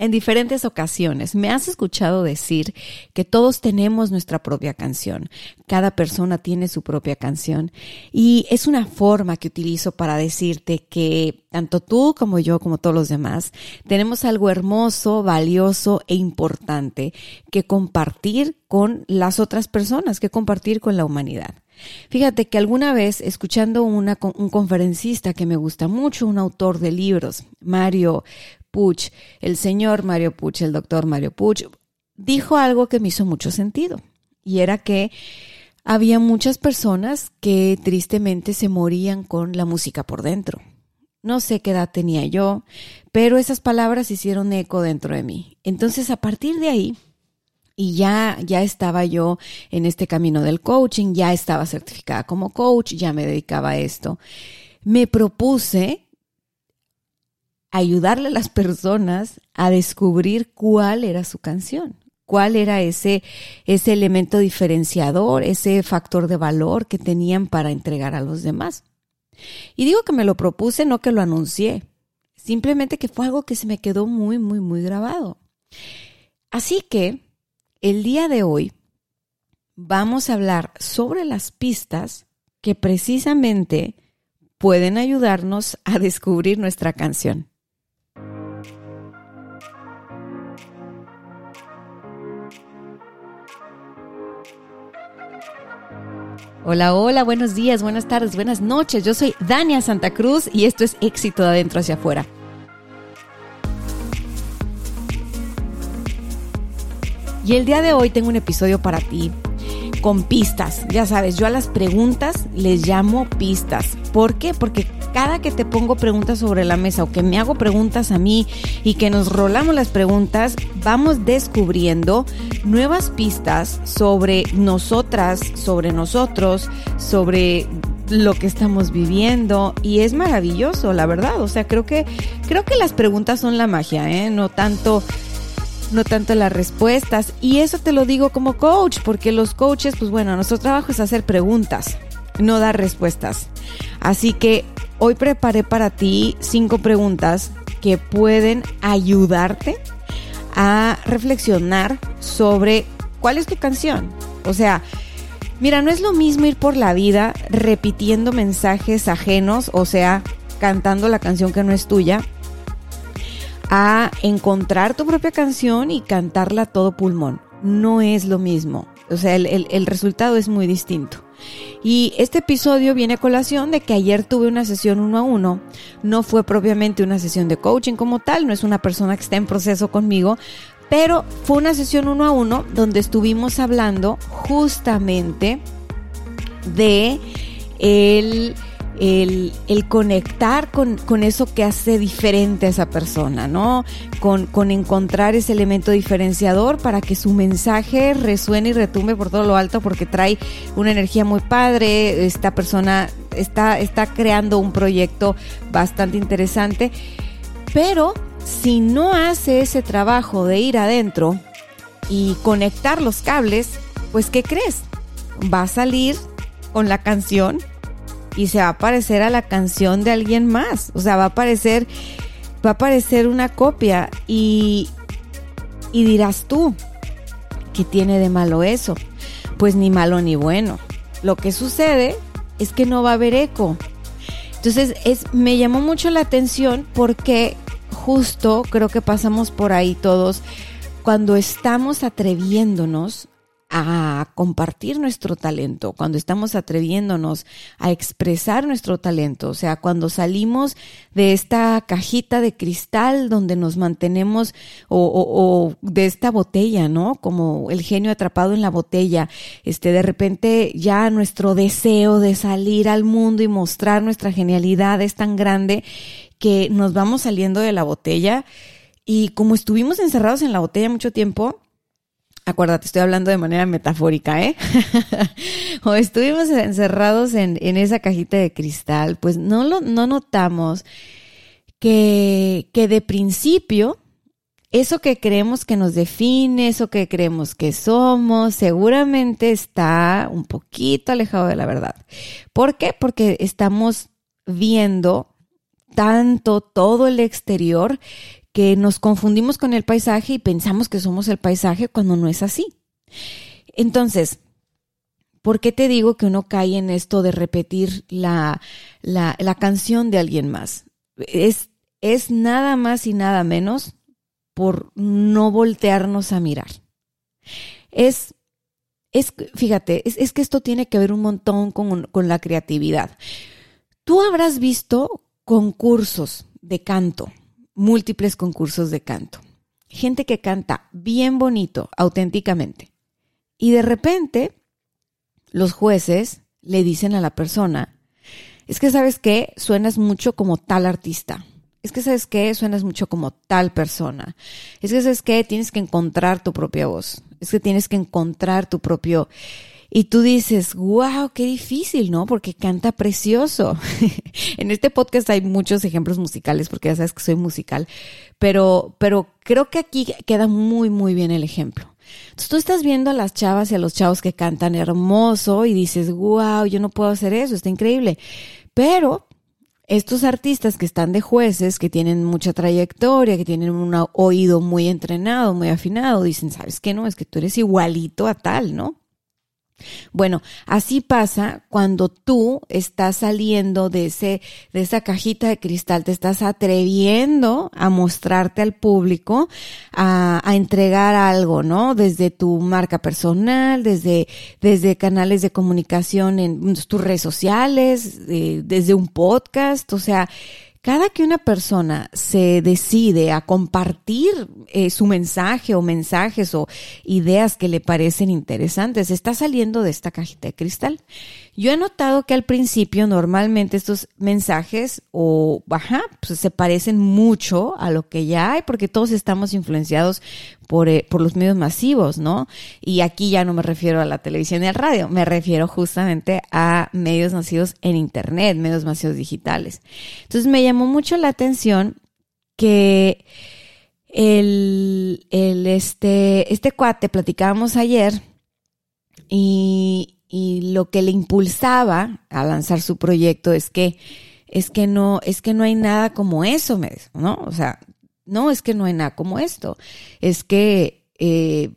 En diferentes ocasiones. Me has escuchado decir que todos tenemos nuestra propia canción, cada persona tiene su propia canción. Y es una forma que utilizo para decirte que tanto tú como yo, como todos los demás, tenemos algo hermoso, valioso e importante que compartir con las otras personas, que compartir con la humanidad. Fíjate que alguna vez, escuchando una, un conferencista que me gusta mucho, un autor de libros, Mario Puch, el señor Mario Puch, el doctor Mario Puch, dijo algo que me hizo mucho sentido. Y era que había muchas personas que tristemente se morían con la música por dentro. No sé qué edad tenía yo, pero esas palabras hicieron eco dentro de mí. Entonces, a partir de ahí, y ya, ya estaba yo en este camino del coaching, ya estaba certificada como coach, ya me dedicaba a esto. Me propuse ayudarle a las personas a descubrir cuál era su canción, cuál era ese, ese elemento diferenciador, ese factor de valor que tenían para entregar a los demás. Y digo que me lo propuse, no que lo anuncié, simplemente que fue algo que se me quedó muy, muy, muy grabado. Así que el día de hoy vamos a hablar sobre las pistas que precisamente pueden ayudarnos a descubrir nuestra canción. Hola, hola, buenos días, buenas tardes, buenas noches. Yo soy Dania Santa Cruz y esto es Éxito de Adentro hacia afuera. Y el día de hoy tengo un episodio para ti con pistas. Ya sabes, yo a las preguntas les llamo pistas. ¿Por qué? Porque cada que te pongo preguntas sobre la mesa o que me hago preguntas a mí y que nos rolamos las preguntas, vamos descubriendo nuevas pistas sobre nosotras, sobre nosotros, sobre lo que estamos viviendo y es maravilloso, la verdad. O sea, creo que creo que las preguntas son la magia, ¿eh? No tanto no tanto las respuestas. Y eso te lo digo como coach, porque los coaches, pues bueno, nuestro trabajo es hacer preguntas, no dar respuestas. Así que hoy preparé para ti cinco preguntas que pueden ayudarte a reflexionar sobre cuál es tu canción. O sea, mira, no es lo mismo ir por la vida repitiendo mensajes ajenos, o sea, cantando la canción que no es tuya, a encontrar tu propia canción y cantarla todo pulmón. No es lo mismo. O sea, el, resultado es muy distinto. Y este episodio viene a colación de que ayer tuve una sesión uno a uno. No fue propiamente una sesión de coaching como tal, no es una persona que está en proceso conmigo, pero fue una sesión uno a uno donde estuvimos hablando justamente de el el, conectar con, eso que hace diferente a esa persona, ¿no? Con, con, encontrar ese elemento diferenciador para que su mensaje resuene y retumbe por todo lo alto porque trae una energía muy padre, esta persona está, está creando un proyecto bastante interesante, pero si no hace ese trabajo de ir adentro y conectar los cables, pues ¿qué crees? Va a salir con la canción y se va a parecer a la canción de alguien más. O sea, va a aparecer, va a aparecer una copia y, y dirás tú, ¿qué tiene de malo eso? Pues ni malo ni bueno. Lo que sucede es que no va a haber eco. Entonces, es, me llamó mucho la atención porque justo creo que pasamos por ahí todos cuando estamos atreviéndonos a compartir nuestro talento, cuando estamos atreviéndonos a expresar nuestro talento, o sea, cuando salimos de esta cajita de cristal donde nos mantenemos o, de esta botella, ¿no? Como el genio atrapado en la botella, este, de repente ya nuestro deseo de salir al mundo y mostrar nuestra genialidad es tan grande que nos vamos saliendo de la botella y como estuvimos encerrados en la botella mucho tiempo, Acuérdate, estoy hablando de manera metafórica, ¿eh? o estuvimos encerrados en, esa cajita de cristal, pues no, lo, no notamos que, que de principio eso que creemos que nos define, eso que creemos que somos, seguramente está un poquito alejado de la verdad. ¿Por qué? Porque estamos viendo tanto todo el exterior que nos confundimos con el paisaje y pensamos que somos el paisaje cuando no es así. Entonces, ¿por qué te digo que uno cae en esto de repetir la, la, la canción de alguien más? Es, es nada más y nada menos por no voltearnos a mirar. Es, es fíjate, es, es, que esto tiene que ver un montón con, con la creatividad. Tú habrás visto concursos de canto múltiples concursos de canto. Gente que canta bien bonito, auténticamente. Y de repente, los jueces le dicen a la persona, es que sabes qué, suenas mucho como tal artista. Es que sabes qué, suenas mucho como tal persona. Es que sabes qué, tienes que encontrar tu propia voz. Es que tienes que encontrar tu propio... Y tú dices, wow, qué difícil, ¿no? Porque canta precioso. en este podcast hay muchos ejemplos musicales, porque ya sabes que soy musical, pero, pero creo que aquí queda muy, muy bien el ejemplo. Entonces tú estás viendo a las chavas y a los chavos que cantan hermoso y dices, wow, yo no puedo hacer eso, está increíble. Pero estos artistas que están de jueces, que tienen mucha trayectoria, que tienen un oído muy entrenado, muy afinado, dicen, ¿sabes qué? No, es que tú eres igualito a tal, ¿no? Bueno, así pasa cuando tú estás saliendo de ese, de esa cajita de cristal, te estás atreviendo a mostrarte al público, a, a entregar algo, ¿no? Desde tu marca personal, desde, desde canales de comunicación en tus redes sociales, eh, desde un podcast, o sea, cada que una persona se decide a compartir eh, su mensaje o mensajes o ideas que le parecen interesantes, está saliendo de esta cajita de cristal. Yo he notado que al principio normalmente estos mensajes o baja pues se parecen mucho a lo que ya hay porque todos estamos influenciados por, eh, por los medios masivos, ¿no? Y aquí ya no me refiero a la televisión y al radio, me refiero justamente a medios nacidos en internet, medios masivos digitales. Entonces me llamó mucho la atención que el, el este, este cuate platicábamos ayer y, y lo que le impulsaba a lanzar su proyecto es que es que no es que no hay nada como eso, ¿no? O sea, no es que no hay nada como esto, es que eh,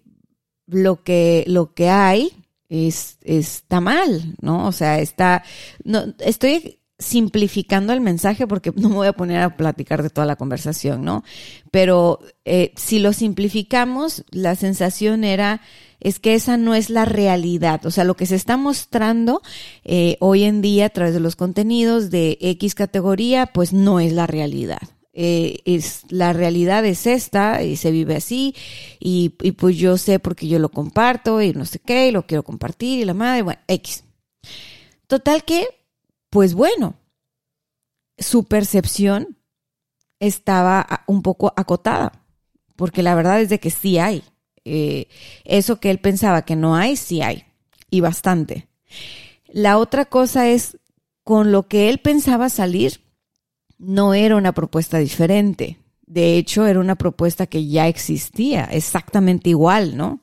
lo que lo que hay es está mal, ¿no? O sea, está no estoy simplificando el mensaje porque no me voy a poner a platicar de toda la conversación, ¿no? Pero eh, si lo simplificamos, la sensación era es que esa no es la realidad. O sea, lo que se está mostrando eh, hoy en día a través de los contenidos de X categoría, pues no es la realidad. Eh, es la realidad es esta y se vive así y, y, pues yo sé porque yo lo comparto y no sé qué y lo quiero compartir y la madre, bueno, X. Total que, pues bueno, su percepción estaba un poco acotada, porque la verdad es de que sí hay. Eh, eso que él pensaba que no hay, sí hay, y bastante. La otra cosa es, con lo que él pensaba salir, no era una propuesta diferente. De hecho, era una propuesta que ya existía, exactamente igual, ¿no?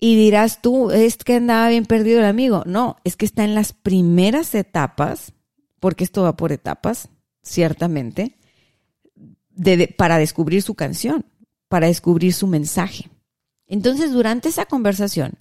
Y dirás tú, es que andaba bien perdido el amigo. No, es que está en las primeras etapas, porque esto va por etapas, ciertamente, para descubrir su canción para descubrir su mensaje. Entonces, durante esa conversación,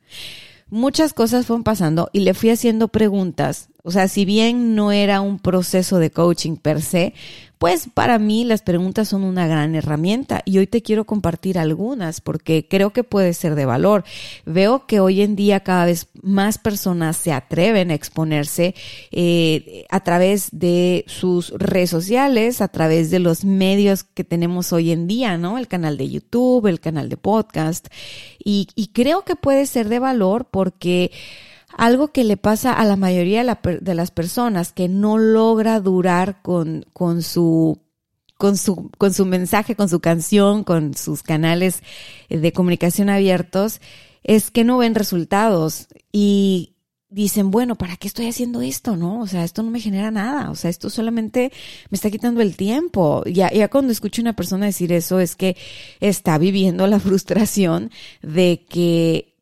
muchas cosas fueron pasando y le fui haciendo preguntas O sea, si bien no era un proceso de coaching per se, pues para mí las preguntas son una gran herramienta y hoy te quiero compartir algunas porque creo que puede ser de valor. Veo que hoy en día cada vez más personas se atreven a exponerse eh, a través de sus redes sociales, a través de los medios que tenemos hoy en día, ¿no? El canal de YouTube, el canal de podcast y, y creo que puede ser de valor porque algo que le pasa a la mayoría de, las personas que no logra durar con, con su con su, con su mensaje, con su canción, con sus canales de comunicación abiertos, es que no ven resultados y dicen, bueno, ¿para qué estoy haciendo esto? No, o sea, esto no me genera nada, o sea, esto solamente me está quitando el tiempo. Ya, ya cuando escucho a una persona decir eso es que está viviendo la frustración de que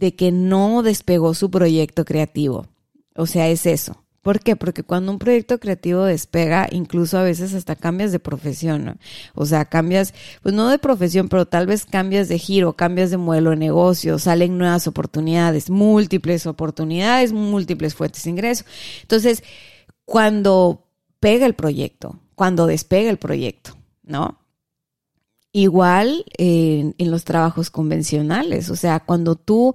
de que no despegó su proyecto creativo. O sea, es eso. ¿Por qué? Porque cuando un proyecto creativo despega, incluso a veces hasta cambias de profesión, ¿no? O sea, cambias, pues no de profesión, pero tal vez cambias de giro, cambias de modelo de negocio, salen nuevas oportunidades, múltiples oportunidades, múltiples fuentes de ingreso. Entonces, cuando pega el proyecto, cuando despega el proyecto, ¿no? Igual en, los trabajos convencionales, o sea, cuando tú,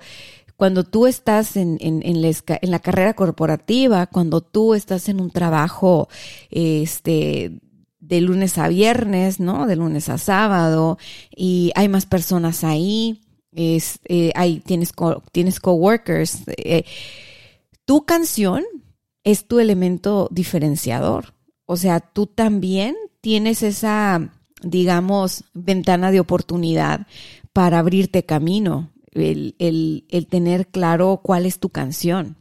cuando tú estás en, en, la, en, la, carrera corporativa, cuando tú estás en un trabajo este, de lunes a viernes, ¿no? De lunes a sábado, y hay más personas ahí, es, eh, tienes, tienes coworkers. Eh, tu canción es tu elemento diferenciador. O sea, tú también tienes esa digamos, ventana de oportunidad para abrirte camino, el, el, tener claro cuál es tu canción.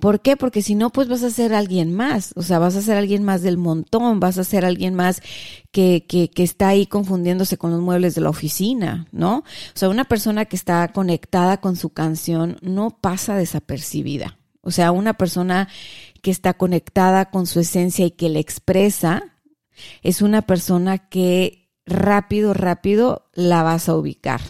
¿Por qué? Porque si no, pues vas a ser alguien más, o sea, vas a ser alguien más del montón, vas a ser alguien más que, que, que, está ahí confundiéndose con los muebles de la oficina, ¿no? O sea, una persona que está conectada con su canción no pasa desapercibida. O sea, una persona que está conectada con su esencia y que le expresa, es una persona que rápido, rápido la vas a ubicar.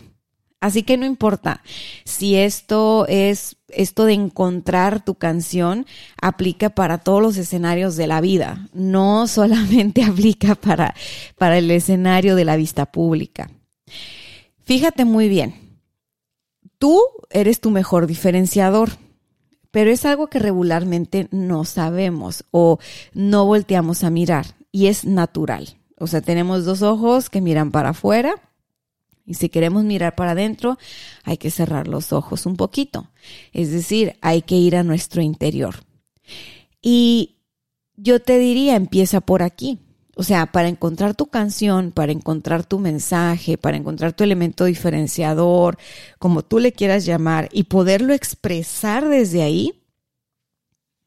Así que no importa si esto es, esto de encontrar tu canción aplica para todos los escenarios de la vida, no solamente aplica para, para el escenario de la vista pública. Fíjate muy bien, tú eres tu mejor diferenciador, pero es algo que regularmente no sabemos o no volteamos a mirar y es natural. O sea, tenemos dos ojos que miran para afuera y si queremos mirar para adentro, hay que cerrar los ojos un poquito. Es decir, hay que ir a nuestro interior. Y yo te diría, empieza por aquí. O sea, para encontrar tu canción, para encontrar tu mensaje, para encontrar tu elemento diferenciador, como tú le quieras llamar, y poderlo expresar desde ahí,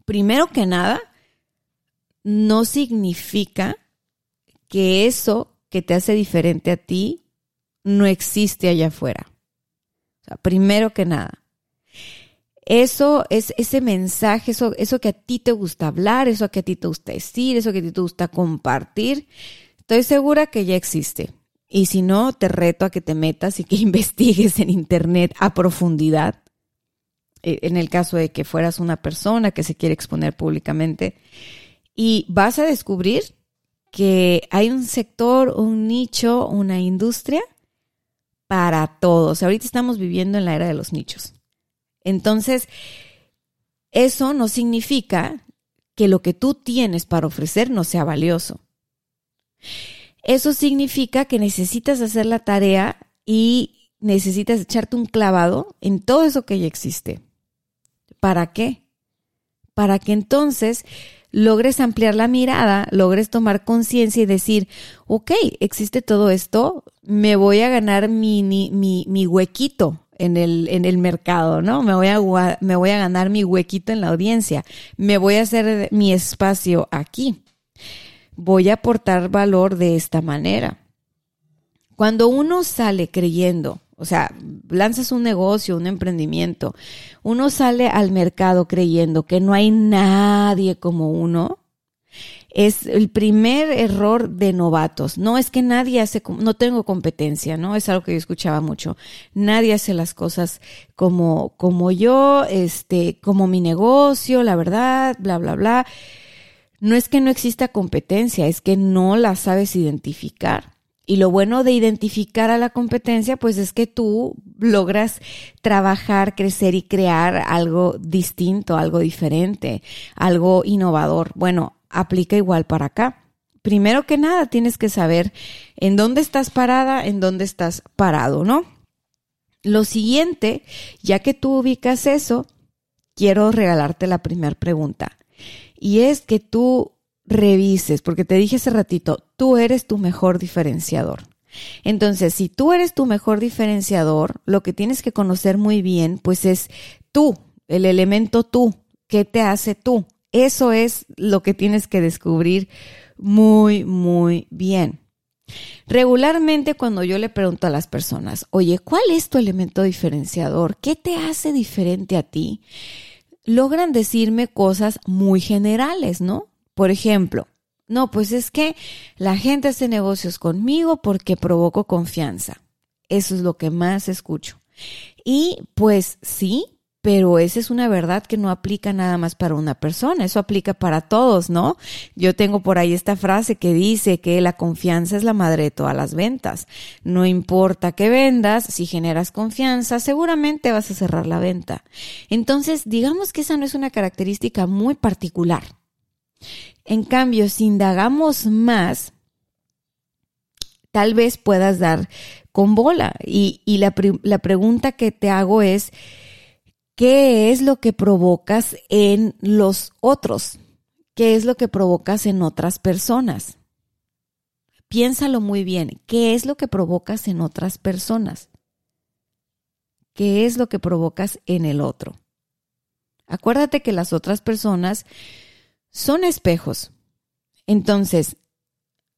primero que nada, no significa que eso que te hace diferente a ti no existe allá afuera. O sea, primero que nada. Eso es ese mensaje, eso, eso que a ti te gusta hablar, eso que a ti te gusta decir, eso que a ti te gusta compartir, estoy segura que ya existe. Y si no, te reto a que te metas y que investigues en Internet a profundidad. Eh, en el caso de que fueras una persona que se quiere exponer públicamente y vas a descubrir que hay un sector, un nicho, una industria para todos. Ahorita estamos viviendo en la era de los nichos. Entonces, eso no significa que lo que tú tienes para ofrecer no sea valioso. Eso significa que necesitas hacer la tarea y necesitas echarte un clavado en todo eso que ya existe. ¿Para qué? Para que entonces logres ampliar la mirada, logres tomar conciencia y decir, ok, existe todo esto, me voy a ganar mi, mi, mi, huequito en el, en el mercado, ¿no? Me voy, a, me voy a ganar mi huequito en la audiencia, me voy a hacer mi espacio aquí, voy a aportar valor de esta manera. Cuando uno sale creyendo o sea, lanzas un negocio, un emprendimiento. Uno sale al mercado creyendo que no hay nadie como uno. es el primer error de novatos. No es que nadie hace, no tengo competencia, ¿no? Es algo que yo escuchaba mucho. Nadie hace las cosas como, como yo, este, como mi negocio, la verdad, bla, bla, bla. No es que no exista competencia, es que no la sabes identificar. Y lo bueno de identificar a la competencia, pues es que tú logras trabajar, crecer y crear algo distinto, algo diferente, algo innovador. Bueno, aplica igual para acá. Primero que nada, tienes que saber en dónde estás parada, en dónde estás parado, ¿no? Lo siguiente, ya que tú ubicas eso, quiero regalarte la primera pregunta. Y es que tú revises, porque te dije hace ratito, tú eres tu mejor diferenciador. Entonces, si tú eres tu mejor diferenciador, lo que tienes que conocer muy bien, pues es tú, el elemento tú, ¿qué te hace tú? Eso es lo que tienes que descubrir muy, muy bien. Regularmente cuando yo le pregunto a las personas, oye, ¿cuál es tu elemento diferenciador? ¿Qué te hace diferente a ti? Logran decirme cosas muy generales, ¿no? Por ejemplo, no, pues es que la gente hace negocios conmigo porque provoco confianza. Eso es lo que más escucho. Y pues sí, pero esa es una verdad que no aplica nada más para una persona, eso aplica para todos, ¿no? Yo tengo por ahí esta frase que dice que la confianza es la madre de todas las ventas. No importa qué vendas, si generas confianza, seguramente vas a cerrar la venta. Entonces, digamos que esa no es una característica muy particular. En cambio, si indagamos más, tal vez puedas dar con bola. Y, la, pregunta que te hago es, ¿qué es lo que provocas en los otros? ¿Qué es lo que provocas en otras personas? Piénsalo muy bien. ¿Qué es lo que provocas en otras personas? ¿Qué es lo que provocas en el otro? Acuérdate que las otras personas son espejos. Entonces,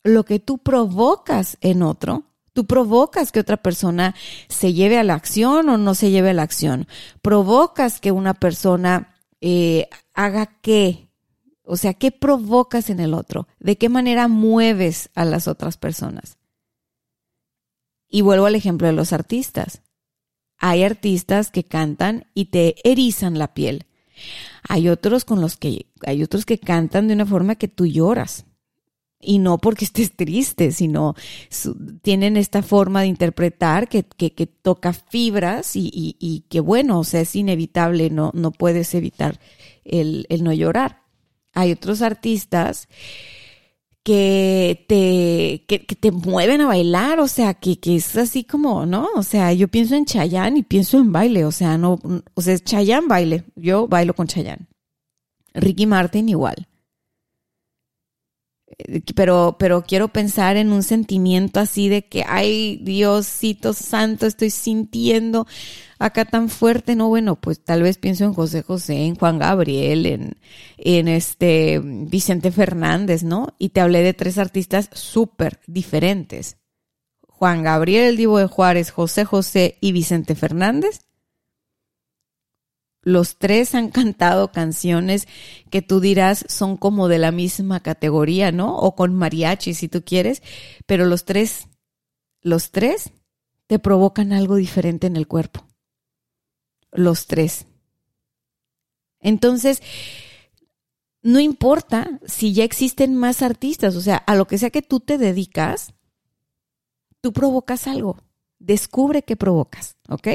lo que tú provocas en otro, tú provocas que otra persona se lleve a la acción o no se lleve a la acción. Provocas que una persona eh, haga qué. O sea, ¿qué provocas en el otro? ¿De qué manera mueves a las otras personas? Y vuelvo al ejemplo de los artistas. Hay artistas que cantan y te erizan la piel. Hay otros con los que, hay otros que cantan de una forma que tú lloras. Y no porque estés triste, sino tienen esta forma de interpretar que, que, toca fibras y, y, que bueno, o sea, es inevitable, no, no puedes evitar el, el no llorar. Hay otros artistas que te, que, te mueven a bailar, o sea, que, que, es así como, ¿no? O sea, yo pienso en Chayán y pienso en baile, o sea, no, o sea, Chayán baile, yo bailo con Chayán. Ricky Martin igual. Eh, pero, pero quiero pensar en un sentimiento así de que, ay, Diosito santo, estoy sintiendo acá tan fuerte, no, bueno, pues tal vez pienso en José José, en Juan Gabriel, en, en este Vicente Fernández, ¿no? Y te hablé de tres artistas súper diferentes. Juan Gabriel, el Divo de Juárez, José José y Vicente Fernández. Los tres han cantado canciones que tú dirás son como de la misma categoría, ¿no? O con mariachi si tú quieres, pero los tres, los tres te provocan algo diferente en el cuerpo los tres. Entonces, no importa si ya existen más artistas, o sea, a lo que sea que tú te dedicas, tú provocas algo. Descubre qué provocas, ¿ok?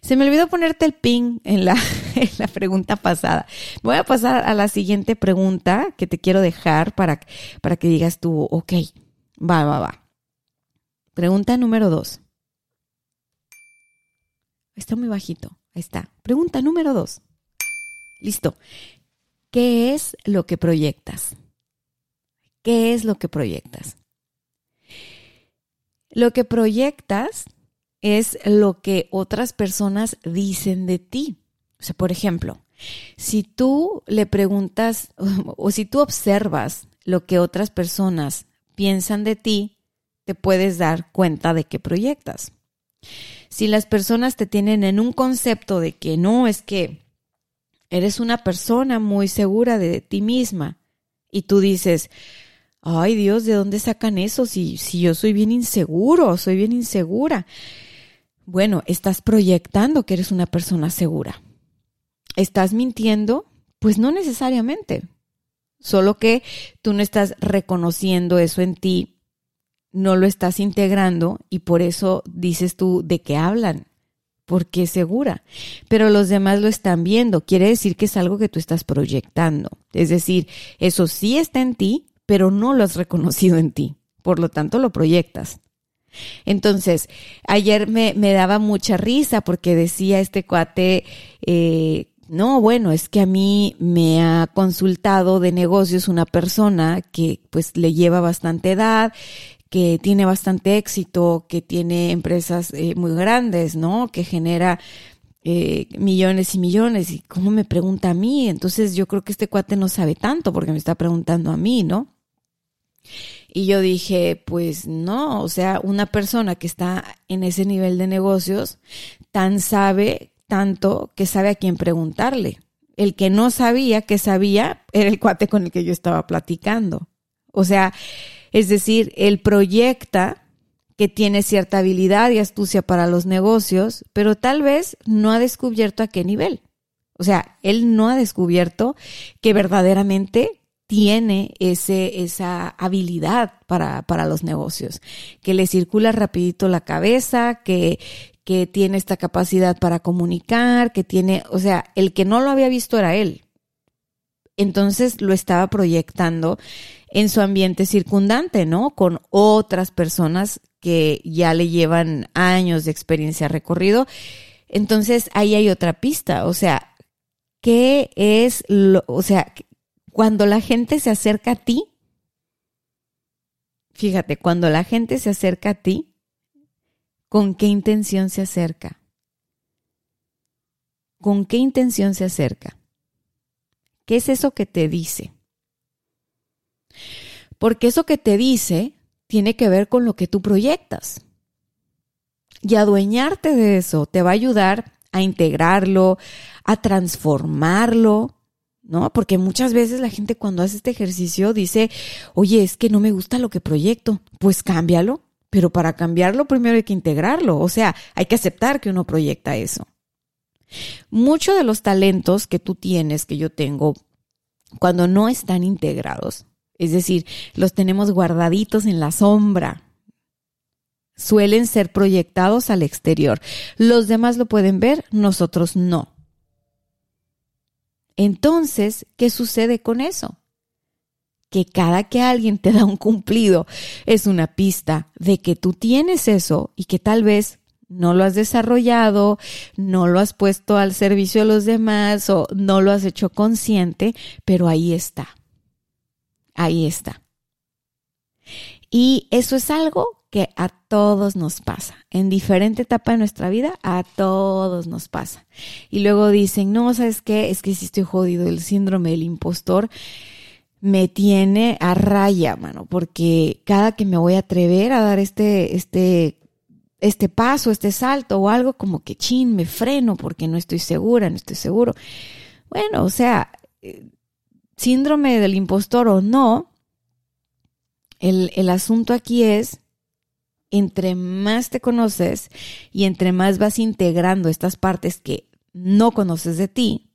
Se me olvidó ponerte el ping en la, en la, pregunta pasada. Voy a pasar a la siguiente pregunta que te quiero dejar para, para que digas tú, ok, va, va, va. Pregunta número dos. Está muy bajito. Ahí está. Pregunta número dos. Listo. ¿Qué es lo que proyectas? ¿Qué es lo que proyectas? Lo que proyectas es lo que otras personas dicen de ti. O sea, por ejemplo, si tú le preguntas o si tú observas lo que otras personas piensan de ti, te puedes dar cuenta de que proyectas si las personas te tienen en un concepto de que no, es que eres una persona muy segura de ti misma Y tú dices, ay Dios, ¿de dónde sacan eso? Si, si yo soy bien inseguro, soy bien insegura. Bueno, estás proyectando que eres una persona segura. ¿Estás mintiendo? Pues no necesariamente. Solo que tú no estás reconociendo eso en ti, no lo estás integrando y por eso dices tú de qué hablan, porque es segura. Pero los demás lo están viendo. Quiere decir que es algo que tú estás proyectando. Es decir, eso sí está en ti, pero no lo has reconocido en ti. Por lo tanto, lo proyectas. Entonces, ayer me, me daba mucha risa porque decía este cuate, eh, no, bueno, es que a mí me ha consultado de negocios una persona que pues le lleva bastante edad, que tiene bastante éxito, que tiene empresas eh, muy grandes, ¿no? Que genera eh, millones y millones. ¿Y cómo me pregunta a mí? Entonces yo creo que este cuate no sabe tanto porque me está preguntando a mí, ¿no? Y yo dije, pues no, o sea, una persona que está en ese nivel de negocios tan sabe tanto que sabe a quién preguntarle. El que no sabía que sabía era el cuate con el que yo estaba platicando. O sea, es decir, él proyecta que tiene cierta habilidad y astucia para los negocios, pero tal vez no ha descubierto a qué nivel. O sea, él no ha descubierto que verdaderamente tiene ese, esa habilidad para, para los negocios, que le circula rapidito la cabeza, que, que tiene esta capacidad para comunicar, que tiene, o sea, el que no lo había visto era él. Entonces lo estaba proyectando en su ambiente circundante, ¿no? Con otras personas que ya le llevan años de experiencia recorrido. Entonces ahí hay otra pista, o sea, ¿qué es lo, o sea, cuando la gente se acerca a ti, fíjate, cuando la gente se acerca a ti, ¿Con qué intención se acerca? ¿Con qué intención se acerca? ¿Qué es eso que te dice? Porque eso que te dice tiene que ver con lo que tú proyectas. Y adueñarte de eso te va a ayudar a integrarlo, a transformarlo, ¿no? Porque muchas veces la gente cuando hace este ejercicio dice, oye, es que no me gusta lo que proyecto, pues cámbialo. Pero para cambiarlo primero hay que integrarlo, o sea, hay que aceptar que uno proyecta eso. Muchos de los talentos que tú tienes, que yo tengo, cuando no están integrados, es decir, los tenemos guardaditos en la sombra, suelen ser proyectados al exterior. Los demás lo pueden ver, nosotros no. Entonces, ¿qué sucede con eso? que cada que alguien te da un cumplido es una pista de que tú tienes eso y que tal vez no lo has desarrollado, no lo has puesto al servicio de los demás o no lo has hecho consciente, pero ahí está. Ahí está. Y eso es algo que a todos nos pasa. En diferente etapa de nuestra vida, a todos nos pasa. Y luego dicen, no, ¿sabes qué? Es que si estoy jodido, el síndrome del impostor me tiene a raya, mano, porque cada que me voy a atrever a dar este, este, este paso, este salto o algo como que chin, me freno porque no estoy segura, no estoy seguro. Bueno, o sea, eh, síndrome del impostor o no, el, el asunto aquí es, entre más te conoces y entre más vas integrando estas partes que no conoces de ti,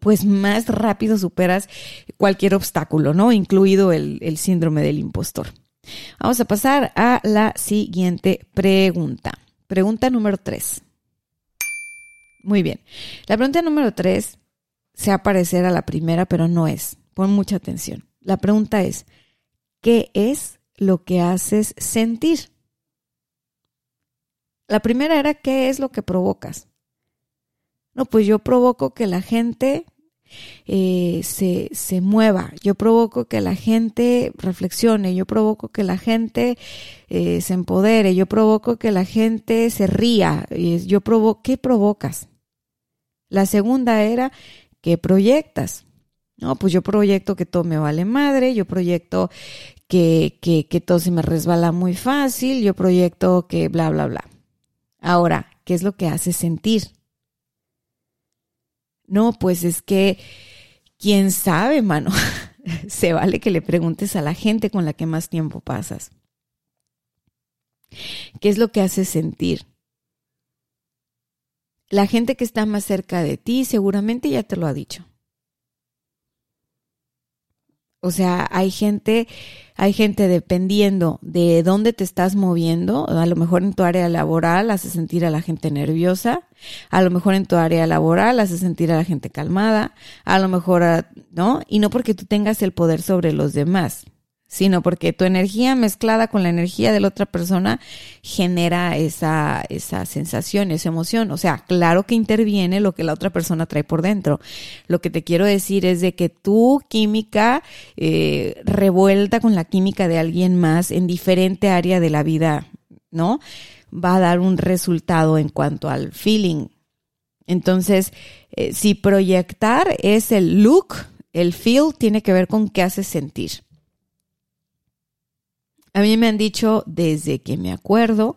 pues más rápido superas cualquier obstáculo, ¿no? Incluido el, síndrome del impostor. Vamos a pasar a la siguiente pregunta. Pregunta número tres. Muy bien. La pregunta número tres se va a parecer a la primera, pero no es. Pon mucha atención. La pregunta es, ¿qué es lo que haces sentir? La primera era, ¿qué es lo que provocas? No, pues yo provoco que la gente eh, se, se mueva, yo provoco que la gente reflexione, yo provoco que la gente eh, se empodere, yo provoco que la gente se ría, yo provoco, ¿qué provocas? La segunda era, ¿qué proyectas? No, pues yo proyecto que todo me vale madre, yo proyecto que, que, que todo se me resbala muy fácil, yo proyecto que bla, bla, bla. Ahora, ¿qué es lo que hace sentir? No, pues es que, quién sabe, mano. se vale que le preguntes a la gente con la que más tiempo pasas. ¿Qué es lo que hace sentir? La gente que está más cerca de ti seguramente ya te lo ha dicho. O sea, hay gente, hay gente dependiendo de dónde te estás moviendo, a lo mejor en tu área laboral hace sentir a la gente nerviosa, a lo mejor en tu área laboral hace sentir a la gente calmada, a lo mejor, ¿no? Y no porque tú tengas el poder sobre los demás, sino porque tu energía mezclada con la energía de la otra persona genera esa, esa sensación, esa emoción. O sea, claro que interviene lo que la otra persona trae por dentro. Lo que te quiero decir es de que tu química eh, revuelta con la química de alguien más en diferente área de la vida, ¿no? Va a dar un resultado en cuanto al feeling. Entonces, eh, si proyectar es el look, el feel tiene que ver con qué hace sentir. A mí me han dicho desde que me acuerdo,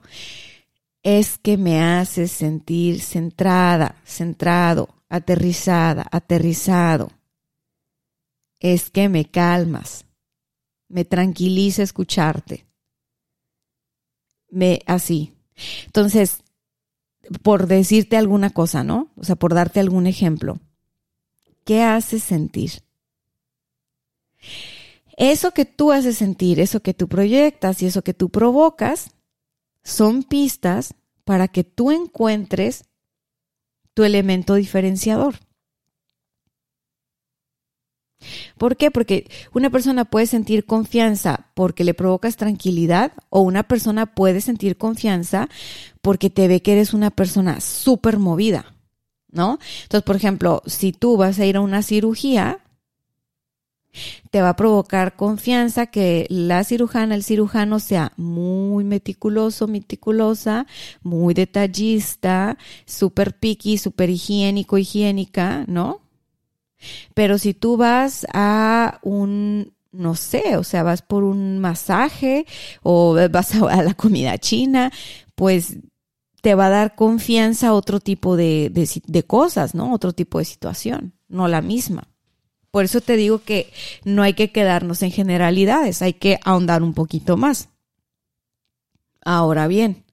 es que me hace sentir centrada, centrado, aterrizada, aterrizado. Es que me calmas, me tranquiliza escucharte. Me así. Entonces, por decirte alguna cosa, ¿no? O sea, por darte algún ejemplo. ¿Qué hace sentir? Eso que tú haces sentir, eso que tú proyectas y eso que tú provocas, son pistas para que tú encuentres tu elemento diferenciador. ¿Por qué? Porque una persona puede sentir confianza porque le provocas tranquilidad o una persona puede sentir confianza porque te ve que eres una persona súper movida, ¿no? Entonces, por ejemplo, si tú vas a ir a una cirugía, te va a provocar confianza que la cirujana, el cirujano sea muy meticuloso, meticulosa, muy detallista, súper piqui, súper higiénico, higiénica, ¿no? Pero si tú vas a un, no sé, o sea, vas por un masaje o vas a, la comida china, pues te va a dar confianza a otro tipo de, de cosas, ¿no? Otro tipo de situación, no la misma. Por eso te digo que no hay que quedarnos en generalidades, hay que ahondar un poquito más. Ahora bien,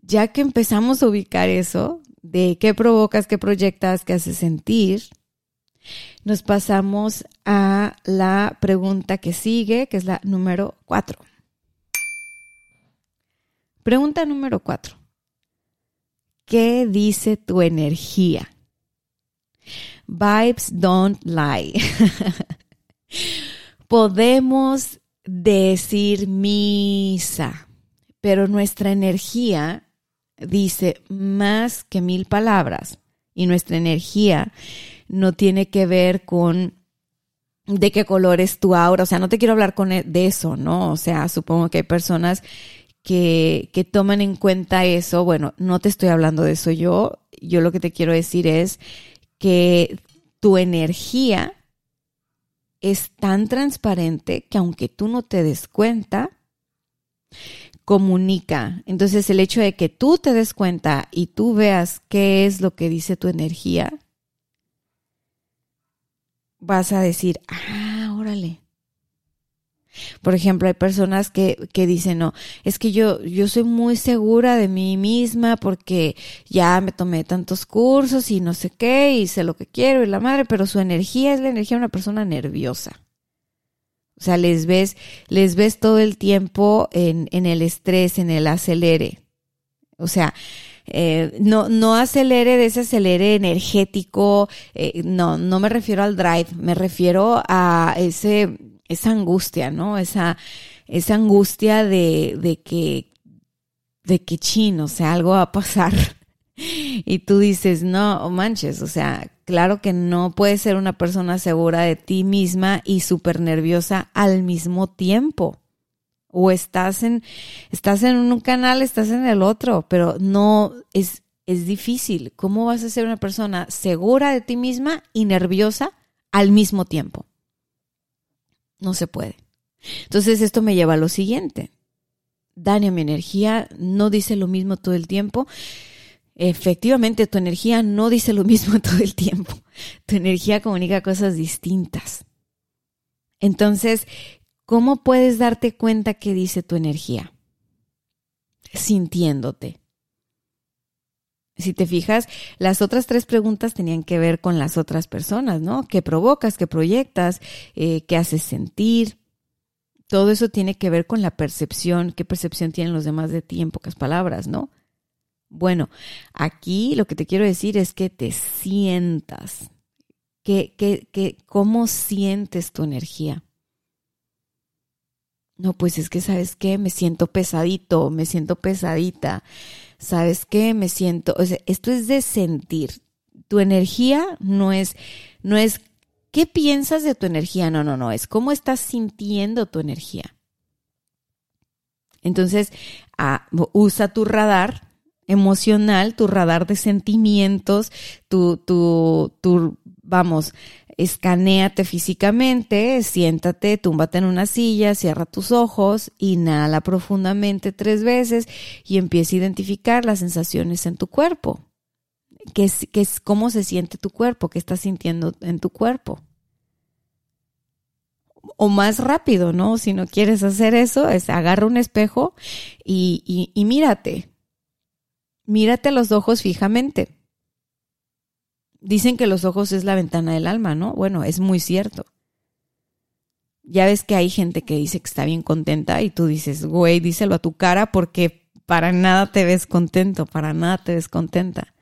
ya que empezamos a ubicar eso, de qué provocas, qué proyectas, qué hace sentir, nos pasamos a la pregunta que sigue, que es la número cuatro. Pregunta número cuatro. ¿Qué dice tu energía? Vibes don't lie. Podemos decir misa, pero nuestra energía dice más que mil palabras y nuestra energía no tiene que ver con de qué color es tu aura, o sea, no te quiero hablar con e, de eso, ¿no? O sea, supongo que hay personas que, que toman en cuenta eso, bueno, no te estoy hablando de eso yo, yo lo que te quiero decir es que tu energía es tan transparente que aunque tú no te des cuenta, comunica. Entonces el hecho de que tú te des cuenta y tú veas qué es lo que dice tu energía, vas a decir, ah, órale, por ejemplo, hay personas que, que dicen, no, es que yo, yo soy muy segura de mí misma porque ya me tomé tantos cursos y no sé qué, y sé lo que quiero y la madre, pero su energía es la energía de una persona nerviosa. O sea, les ves, les ves todo el tiempo en, en el estrés, en el acelere. O sea, eh, no, no acelere de ese acelere energético, eh, no, no me refiero al drive, me refiero a ese esa angustia, ¿no? Esa, esa angustia de, de que, de que chino, o sea, algo va a pasar. Y tú dices, no, manches, o sea, claro que no puedes ser una persona segura de ti misma y súper nerviosa al mismo tiempo. O estás en, estás en un canal, estás en el otro, pero no es, es difícil. ¿Cómo vas a ser una persona segura de ti misma y nerviosa al mismo tiempo? No se puede. Entonces esto me lleva a lo siguiente. Dani, mi energía no dice lo mismo todo el tiempo. Efectivamente, tu energía no dice lo mismo todo el tiempo. Tu energía comunica cosas distintas. Entonces, ¿cómo puedes darte cuenta qué dice tu energía? Sintiéndote. Si te fijas, las otras tres preguntas tenían que ver con las otras personas, ¿no? ¿Qué provocas? ¿Qué proyectas? Eh, ¿Qué haces sentir? Todo eso tiene que ver con la percepción, qué percepción tienen los demás de ti en pocas palabras, ¿no? Bueno, aquí lo que te quiero decir es que te sientas, que, cómo sientes tu energía. No, pues es que, ¿sabes qué? Me siento pesadito, me siento pesadita. ¿Sabes qué? Me siento, o sea, esto es de sentir. Tu energía no es, no es, ¿qué piensas de tu energía? No, no, no, es cómo estás sintiendo tu energía. Entonces, ah, usa tu radar emocional, tu radar de sentimientos, tu, tu, tu, vamos, escanéate físicamente, siéntate, túmbate en una silla, cierra tus ojos, inhala profundamente tres veces y empieza a identificar las sensaciones en tu cuerpo. ¿Qué es, qué es, ¿Cómo se siente tu cuerpo? ¿Qué estás sintiendo en tu cuerpo? O más rápido, ¿no? Si no quieres hacer eso, es agarra un espejo y, mírate. Mírate a los ojos fijamente Dicen que los ojos es la ventana del alma, ¿no? Bueno, es muy cierto. Ya ves que hay gente que dice que está bien contenta y tú dices, güey, díselo a tu cara porque para nada te ves contento, para nada te ves contenta.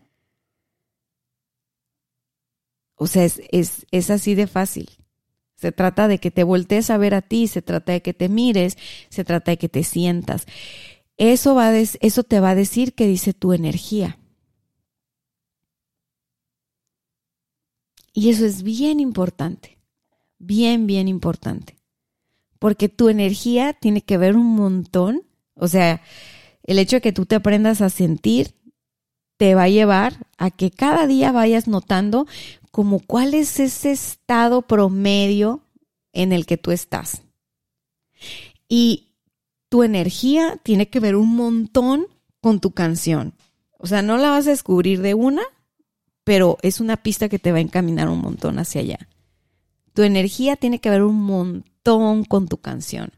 O sea, es, es, es así de fácil. Se trata de que te voltees a ver a ti, se trata de que te mires, se trata de que te sientas. Eso, va a eso te va a decir que dice tu energía. Y eso es bien importante, bien, bien importante, porque tu energía tiene que ver un montón, o sea, el hecho de que tú te aprendas a sentir te va a llevar a que cada día vayas notando como cuál es ese estado promedio en el que tú estás. Y tu energía tiene que ver un montón con tu canción. O sea, no la vas a descubrir de una, pero es una pista que te va a encaminar un montón hacia allá. Tu energía tiene que ver un montón con tu canción.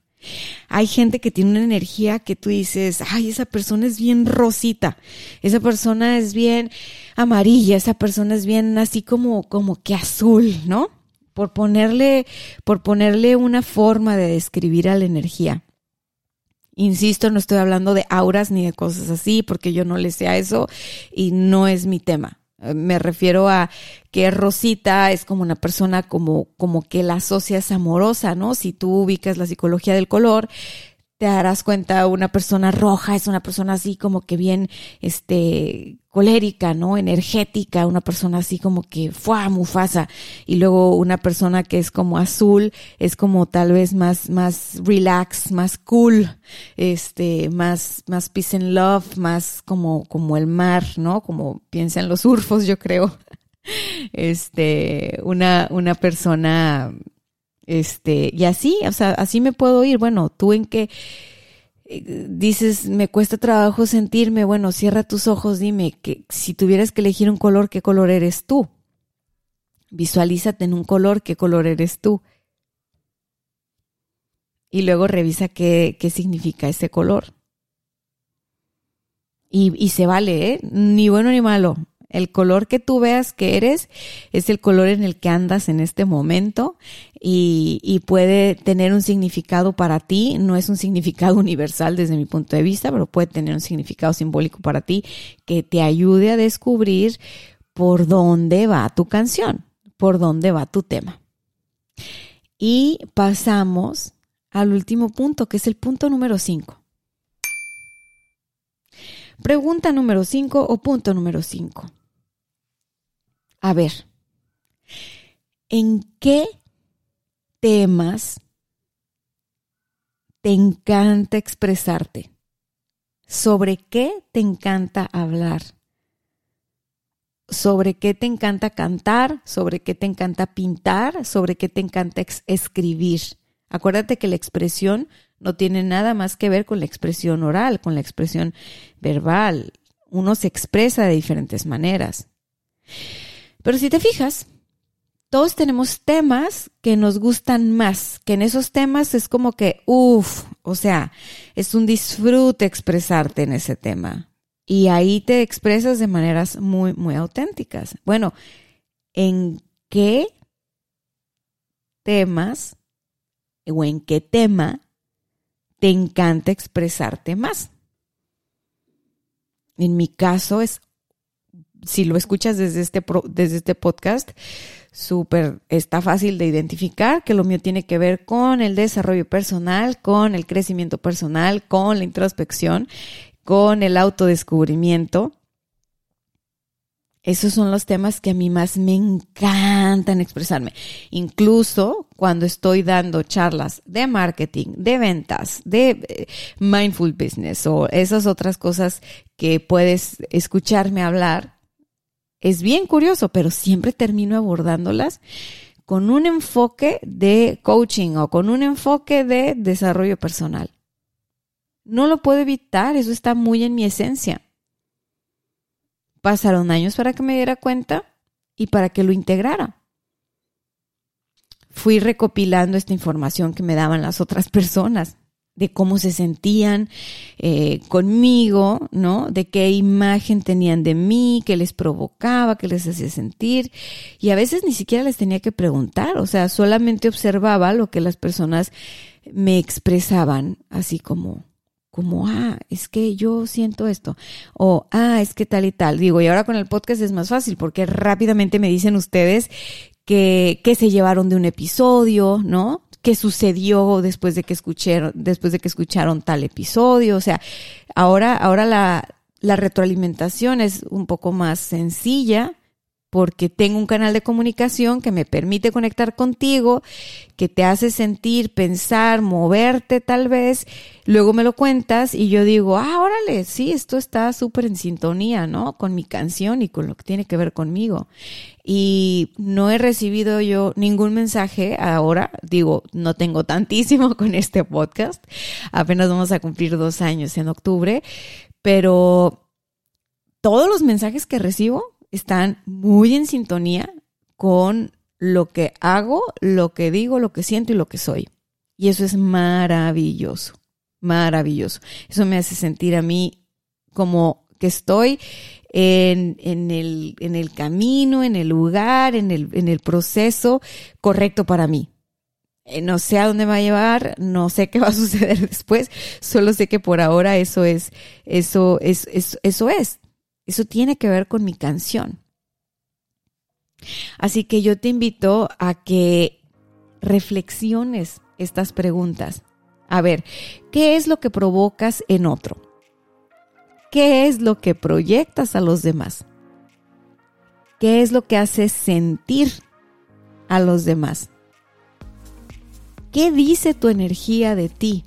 Hay gente que tiene una energía que tú dices, ay, esa persona es bien rosita, esa persona es bien amarilla, esa persona es bien así como, como que azul, ¿no? Por ponerle, por ponerle una forma de describir a la energía. Insisto, no estoy hablando de auras ni de cosas así, porque yo no le sé a eso y no es mi tema. Me refiero a que Rosita es como una persona como, como que la asocias amorosa, ¿no? Si tú ubicas la psicología del color, te darás cuenta una persona roja es una persona así como que bien este colérica, ¿no? energética, una persona así como que fue mufasa y luego una persona que es como azul es como tal vez más más relax, más cool, este más más peace and love, más como como el mar, ¿no? Como piensan los surfos, yo creo. Este, una una persona este, y así, o sea, así me puedo ir. Bueno, tú en qué eh, dices, me cuesta trabajo sentirme, bueno, cierra tus ojos, dime que si tuvieras que elegir un color, ¿qué color eres tú? Visualízate en un color, ¿qué color eres tú? Y luego revisa qué, qué significa ese color. Y, y se vale, ¿eh? Ni bueno ni malo. El color que tú veas que eres es el color en el que andas en este momento y, puede tener un significado para ti. No es un significado universal desde mi punto de vista, pero puede tener un significado simbólico para ti que te ayude a descubrir por dónde va tu canción, por dónde va tu tema. Y pasamos al último punto, que es el punto número 5. Pregunta número 5 o punto número 5. A ver, ¿en qué temas te encanta expresarte? ¿Sobre qué te encanta hablar? ¿Sobre qué te encanta cantar? ¿Sobre qué te encanta pintar? ¿Sobre qué te encanta escribir? Acuérdate que la expresión no tiene nada más que ver con la expresión oral, con la expresión verbal. Uno se expresa de diferentes maneras. Pero si te fijas, todos tenemos temas que nos gustan más, que en esos temas es como que, uff, o sea, es un disfrute expresarte en ese tema. Y ahí te expresas de maneras muy, muy auténticas. Bueno, ¿en qué temas o en qué tema te encanta expresarte más? En mi caso es, si lo escuchas desde este, desde este podcast, súper, está fácil de identificar que lo mío tiene que ver con el desarrollo personal, con el crecimiento personal, con la introspección, con el autodescubrimiento. Esos son los temas que a mí más me encantan expresarme. Incluso cuando estoy dando charlas de marketing, de ventas, de eh, mindful business o esas otras cosas que puedes escucharme hablar, es bien curioso, pero siempre termino abordándolas con un enfoque de coaching o con un enfoque de desarrollo personal. No lo puedo evitar, eso está muy en mi esencia. Pasaron años para que me diera cuenta y para que lo integrara. Fui recopilando esta información que me daban las otras personas de cómo se sentían eh, conmigo, ¿no? De qué imagen tenían de mí, qué les provocaba, qué les hacía sentir. Y a veces ni siquiera les tenía que preguntar, o sea, solamente observaba lo que las personas me expresaban, así como, como, ah, es que yo siento esto, o, ah, es que tal y tal. Digo, y ahora con el podcast es más fácil porque rápidamente me dicen ustedes que, que se llevaron de un episodio, ¿no? Qué sucedió después de que escucharon, después de que escucharon tal episodio. O sea, ahora, ahora la, la retroalimentación es un poco más sencilla porque tengo un canal de comunicación que me permite conectar contigo, que te hace sentir, pensar, moverte tal vez, luego me lo cuentas y yo digo, ah, órale, sí, esto está súper en sintonía, ¿no? Con mi canción y con lo que tiene que ver conmigo. Y no he recibido yo ningún mensaje ahora, digo, no tengo tantísimo con este podcast, apenas vamos a cumplir dos años en octubre, pero todos los mensajes que recibo están muy en sintonía con lo que hago, lo que digo, lo que siento y lo que soy. Y eso es maravilloso, maravilloso. Eso me hace sentir a mí como que estoy en, el, en el, camino, en el lugar, en el, en el proceso correcto para mí. Eh, no sé a dónde va a llevar, no sé qué va a suceder después, solo sé que por ahora eso es, eso es, eso es. Eso tiene que ver con mi canción. Así que yo te invito a que reflexiones estas preguntas. A ver, ¿qué es lo que provocas en otro? ¿Qué es lo que proyectas a los demás? ¿Qué es lo que haces sentir a los demás? ¿Qué dice tu energía de ti?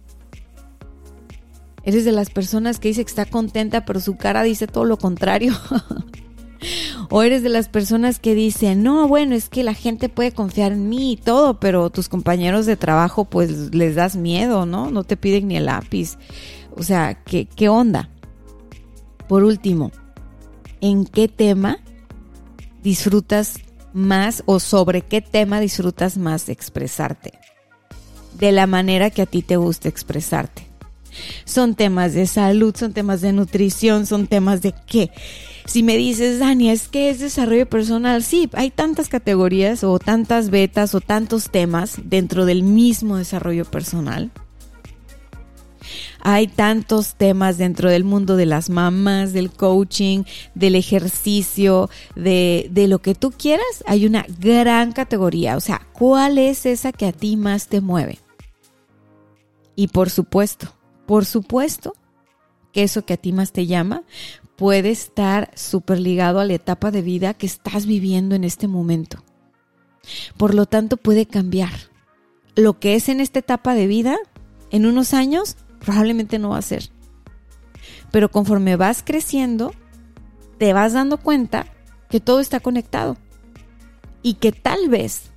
Eres de las personas que dice que está contenta, pero su cara dice todo lo contrario. o eres de las personas que dicen, no, bueno, es que la gente puede confiar en mí y todo, pero tus compañeros de trabajo pues les das miedo, ¿no? No te piden ni el lápiz. O sea, ¿qué, qué onda? Por último, ¿en qué tema disfrutas más o sobre qué tema disfrutas más expresarte? De la manera que a ti te gusta expresarte. Son temas de salud, son temas de nutrición, son temas de qué. Si me dices, Dani, es que es desarrollo personal, sí, hay tantas categorías o tantas betas o tantos temas dentro del mismo desarrollo personal. Hay tantos temas dentro del mundo de las mamás, del coaching, del ejercicio, de, de, lo que tú quieras. Hay una gran categoría. O sea, ¿cuál es esa que a ti más te mueve? Y por supuesto, por supuesto que eso que a ti más te llama puede estar súper ligado a la etapa de vida que estás viviendo en este momento. Por lo tanto, puede cambiar. Lo que es en esta etapa de vida, en unos años, probablemente no va a ser. Pero conforme vas creciendo, te vas dando cuenta que todo está conectado. Y que tal vez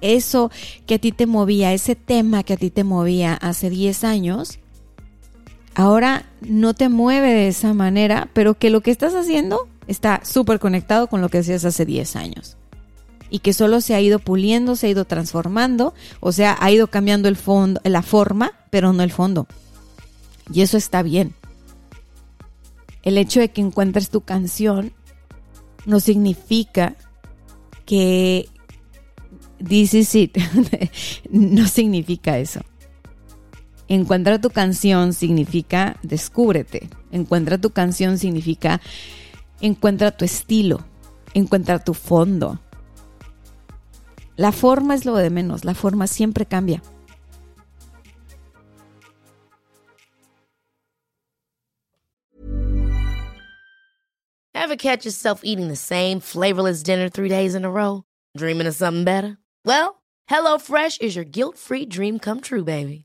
eso que a ti te movía, ese tema que a ti te movía hace 10 años, ahora no te mueve de esa manera, pero que lo que estás haciendo está súper conectado con lo que hacías hace 10 años. y que solo se ha ido puliendo, se ha ido transformando, o sea, ha ido cambiando el fondo, la forma, pero no el fondo. Y eso está bien. El hecho de que encuentres tu canción no significa que this is it. no significa eso. Encuentra tu canción significa descúbrete. Encuentra tu canción significa encuentra tu estilo, encuentra tu fondo. La forma es lo de menos, la forma siempre cambia. Ever catch yourself eating the same flavorless dinner three days in a row? Dreaming of something better? Well, HelloFresh is your guilt-free dream come true, baby.